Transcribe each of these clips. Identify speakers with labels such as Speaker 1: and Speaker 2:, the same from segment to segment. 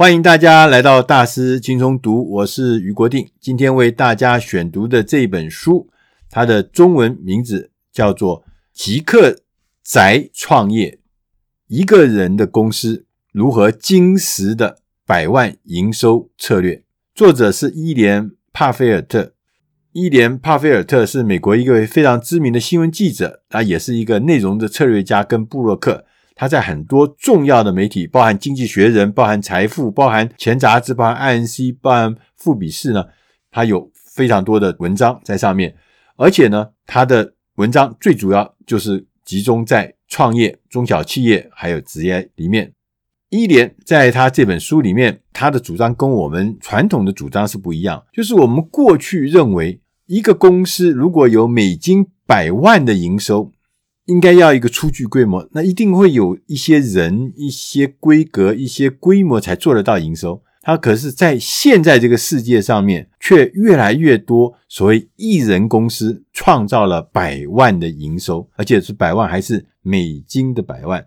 Speaker 1: 欢迎大家来到大师轻松读，我是余国定。今天为大家选读的这本书，它的中文名字叫做《极客宅创业：一个人的公司如何精实的百万营收策略》，作者是伊莲·帕菲尔特。伊莲·帕菲尔特是美国一个非常知名的新闻记者，他也是一个内容的策略家跟布洛克。他在很多重要的媒体，包含《经济学人》、包含《财富》、包含《前杂志》、包含 INC、包含《富比士》呢，他有非常多的文章在上面。而且呢，他的文章最主要就是集中在创业、中小企业还有职业里面。伊莲在他这本书里面，他的主张跟我们传统的主张是不一样，就是我们过去认为，一个公司如果有美金百万的营收，应该要一个初具规模，那一定会有一些人、一些规格、一些规模才做得到营收。它可是在现在这个世界上面，却越来越多所谓艺人公司创造了百万的营收，而且是百万还是美金的百万。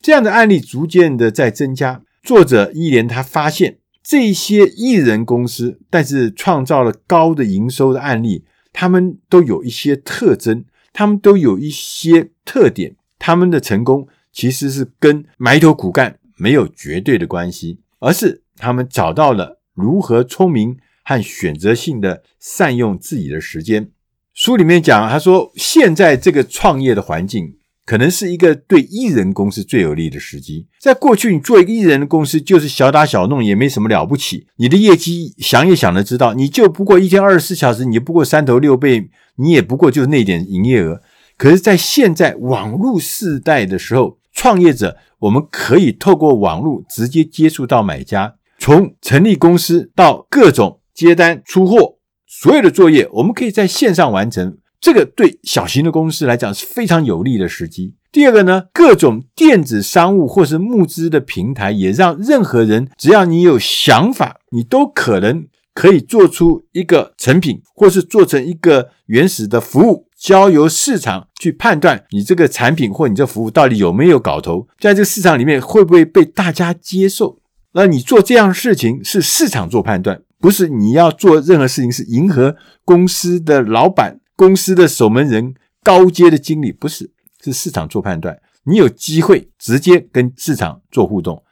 Speaker 1: 这样的案例逐渐的在增加。作者伊莲他发现，这些艺人公司但是创造了高的营收的案例，他们都有一些特征。他们都有一些特点，他们的成功其实是跟埋头苦干没有绝对的关系，而是他们找到了如何聪明和选择性的善用自己的时间。书里面讲，他说现在这个创业的环境。可能是一个对艺人公司最有利的时机。在过去，你做一个艺人的公司就是小打小弄，也没什么了不起。你的业绩想也想得知道，你就不过一天二十四小时，你不过三头六臂，你也不过就是那点营业额。可是，在现在网络时代的时候，创业者我们可以透过网络直接接触到买家，从成立公司到各种接单出货，所有的作业我们可以在线上完成。这个对小型的公司来讲是非常有利的时机。第二个呢，各种电子商务或是募资的平台，也让任何人只要你有想法，你都可能可以做出一个成品，或是做成一个原始的服务，交由市场去判断你这个产品或你这服务到底有没有搞头，在这个市场里面会不会被大家接受。那你做这样的事情是市场做判断，不是你要做任何事情是迎合公司的老板。公司的守门人、高阶的经理不是，是市场做判断。你有机会直接跟市场做互动。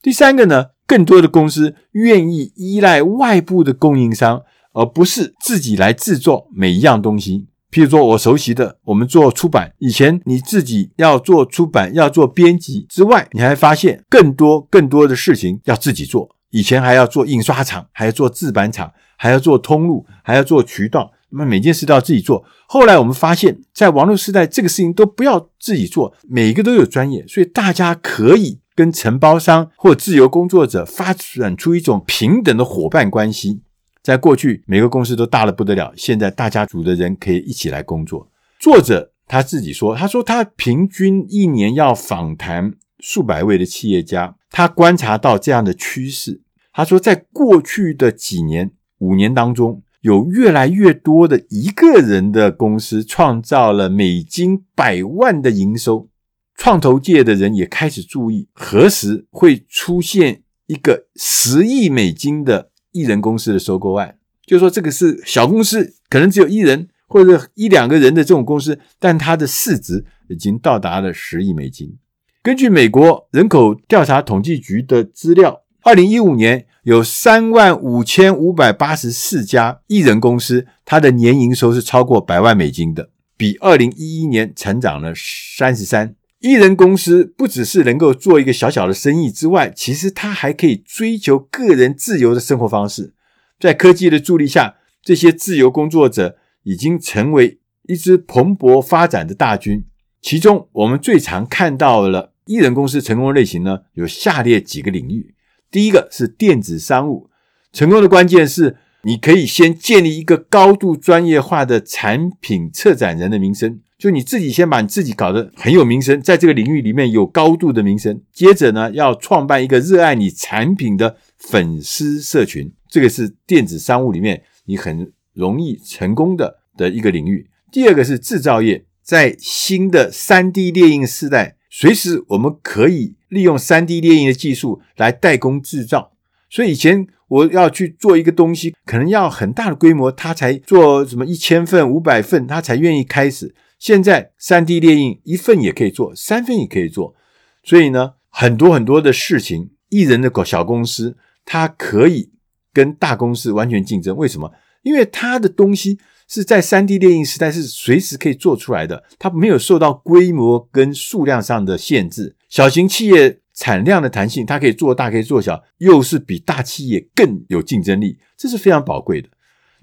Speaker 1: 第三个呢，更多的公司愿意依赖外部的供应商，而不是自己来制作每一样东西。譬如说，我熟悉的，我们做出版，以前你自己要做出版、要做编辑之外，你还发现更多更多的事情要自己做。以前还要做印刷厂，还要做制版厂，还要做通路，还要做渠道。那每件事都要自己做。后来我们发现，在网络时代，这个事情都不要自己做，每一个都有专业，所以大家可以跟承包商或自由工作者发展出一种平等的伙伴关系。在过去，每个公司都大得不得了，现在大家组的人可以一起来工作。作者他自己说：“他说他平均一年要访谈数百位的企业家，他观察到这样的趋势。他说，在过去的几年、五年当中。”有越来越多的一个人的公司创造了美金百万的营收，创投界的人也开始注意何时会出现一个十亿美金的艺人公司的收购案。就说，这个是小公司，可能只有一人或者一两个人的这种公司，但它的市值已经到达了十亿美金。根据美国人口调查统计局的资料，二零一五年。有三万五千五百八十四家艺人公司，它的年营收是超过百万美金的，比二零一一年成长了三十三。艺人公司不只是能够做一个小小的生意之外，其实它还可以追求个人自由的生活方式。在科技的助力下，这些自由工作者已经成为一支蓬勃发展的大军。其中，我们最常看到了艺人公司成功的类型呢，有下列几个领域。第一个是电子商务，成功的关键是你可以先建立一个高度专业化的产品策展人的名声，就你自己先把你自己搞得很有名声，在这个领域里面有高度的名声。接着呢，要创办一个热爱你产品的粉丝社群，这个是电子商务里面你很容易成功的的一个领域。第二个是制造业，在新的 3D 列印时代，随时我们可以利用 3D 列印的技术来代工制造，所以以前我要去做一个东西，可能要很大的规模，他才做什么一千份、五百份，他才愿意开始。现在 3D 列印一份也可以做，三份也可以做。所以呢，很多很多的事情，艺人的小公司，它可以跟大公司完全竞争。为什么？因为他的东西是在 3D 列印时代是随时可以做出来的，它没有受到规模跟数量上的限制。小型企业产量的弹性，它可以做大，可以做小，又是比大企业更有竞争力，这是非常宝贵的。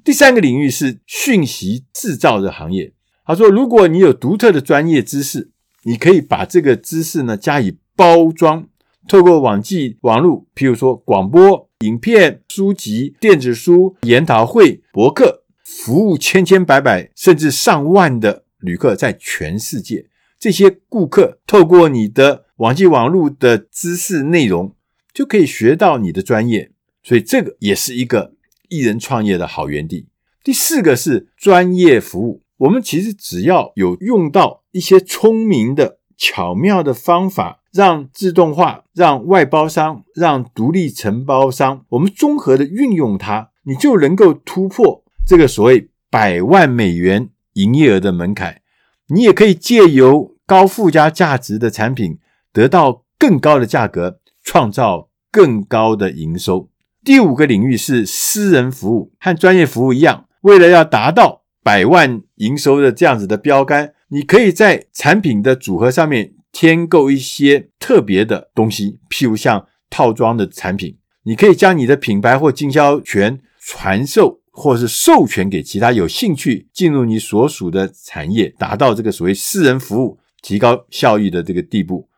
Speaker 1: 第三个领域是讯息制造的行业。他说，如果你有独特的专业知识，你可以把这个知识呢加以包装，透过网际网络，譬如说广播、影片、书籍、电子书、研讨会、博客，服务千千百百甚至上万的旅客，在全世界。这些顾客透过你的网际网络的知识内容，就可以学到你的专业，所以这个也是一个艺人创业的好园地。第四个是专业服务，我们其实只要有用到一些聪明的、巧妙的方法，让自动化、让外包商、让独立承包商，我们综合的运用它，你就能够突破这个所谓百万美元营业额的门槛。你也可以借由高附加价值的产品，得到更高的价格，创造更高的营收。第五个领域是私人服务，和专业服务一样，为了要达到百万营收的这样子的标杆，你可以在产品的组合上面添购一些特别的东西，譬如像套装的产品，你可以将你的品牌或经销权传授。或是授权给其他有兴趣进入你所属的产业，达到这个所谓私人服务、提高效益的这个地步。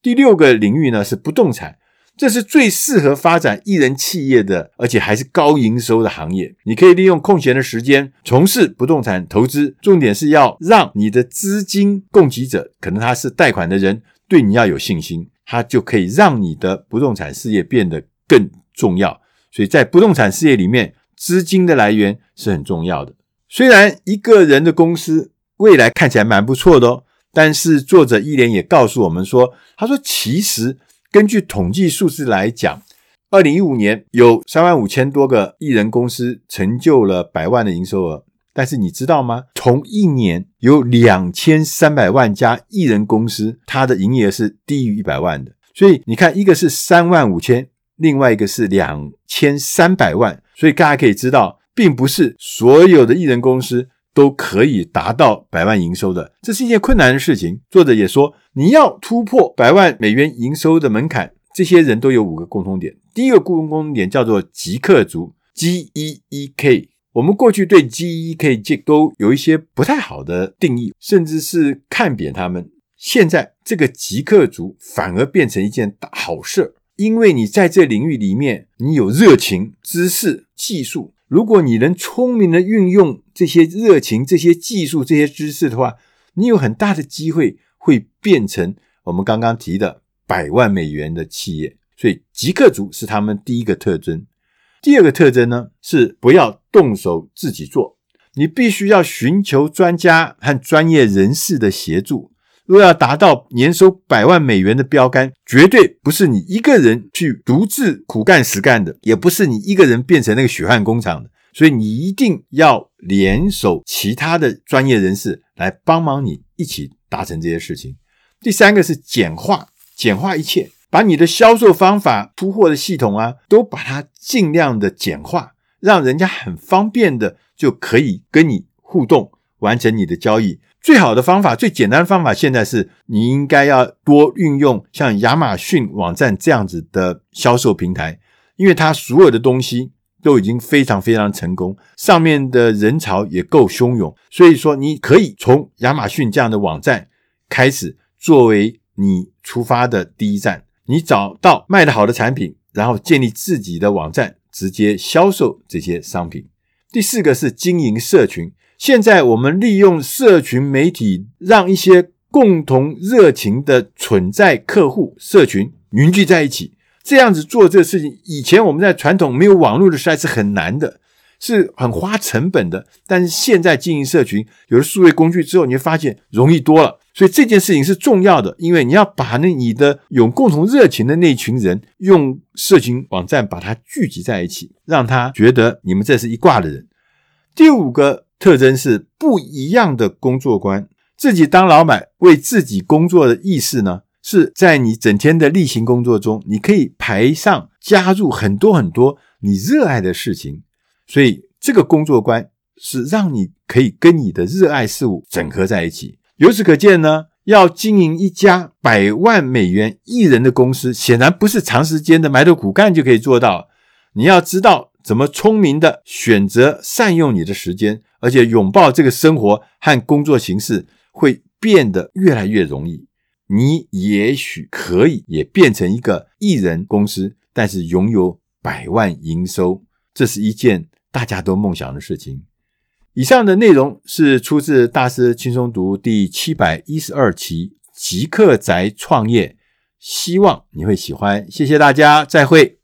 Speaker 1: 第六个领域呢是不动产，这是最适合发展艺人企业的，而且还是高营收的行业。你可以利用空闲的时间从事不动产投资，重点是要让你的资金供给者，可能他是贷款的人，对你要有信心，他就可以让你的不动产事业变得更重要。所以在不动产事业里面，资金的来源是很重要的。虽然一个人的公司未来看起来蛮不错的哦，但是作者伊莲也告诉我们说，他说其实根据统计数字来讲，二零一五年有三万五千多个艺人公司成就了百万的营收额，但是你知道吗？同一年有两千三百万家艺人公司，它的营业额是低于一百万的。所以你看，一个是三万五千，另外一个是两千三百万。所以大家可以知道，并不是所有的艺人公司都可以达到百万营收的，这是一件困难的事情。作者也说，你要突破百万美元营收的门槛，这些人都有五个共同点。第一个共同点叫做极客族 （G E E K）。我们过去对 G E E K 都有一些不太好的定义，甚至是看扁他们。现在这个极客族反而变成一件大好事。因为你在这领域里面，你有热情、知识、技术。如果你能聪明的运用这些热情、这些技术、这些知识的话，你有很大的机会会变成我们刚刚提的百万美元的企业。所以，极客族是他们第一个特征。第二个特征呢，是不要动手自己做，你必须要寻求专家和专业人士的协助。若要达到年收百万美元的标杆，绝对不是你一个人去独自苦干实干的，也不是你一个人变成那个血汗工厂的。所以你一定要联手其他的专业人士来帮忙你一起达成这些事情。第三个是简化，简化一切，把你的销售方法、铺货的系统啊，都把它尽量的简化，让人家很方便的就可以跟你互动，完成你的交易。最好的方法，最简单的方法，现在是你应该要多运用像亚马逊网站这样子的销售平台，因为它所有的东西都已经非常非常成功，上面的人潮也够汹涌，所以说你可以从亚马逊这样的网站开始作为你出发的第一站，你找到卖得好的产品，然后建立自己的网站，直接销售这些商品。第四个是经营社群。现在我们利用社群媒体，让一些共同热情的存在客户社群凝聚在一起，这样子做这个事情，以前我们在传统没有网络的时代是很难的，是很花成本的。但是现在经营社群，有了数位工具之后，你会发现容易多了。所以这件事情是重要的，因为你要把那你的有共同热情的那群人，用社群网站把它聚集在一起，让他觉得你们这是一挂的人。第五个特征是不一样的工作观。自己当老板，为自己工作的意识呢，是在你整天的例行工作中，你可以排上加入很多很多你热爱的事情。所以这个工作观是让你可以跟你的热爱事物整合在一起。由此可见呢，要经营一家百万美元艺人的公司，显然不是长时间的埋头苦干就可以做到。你要知道怎么聪明的选择、善用你的时间，而且拥抱这个生活和工作形式，会变得越来越容易。你也许可以也变成一个艺人公司，但是拥有百万营收，这是一件大家都梦想的事情。以上的内容是出自大师轻松读第七百一十二期《极客宅创业》，希望你会喜欢。谢谢大家，再会。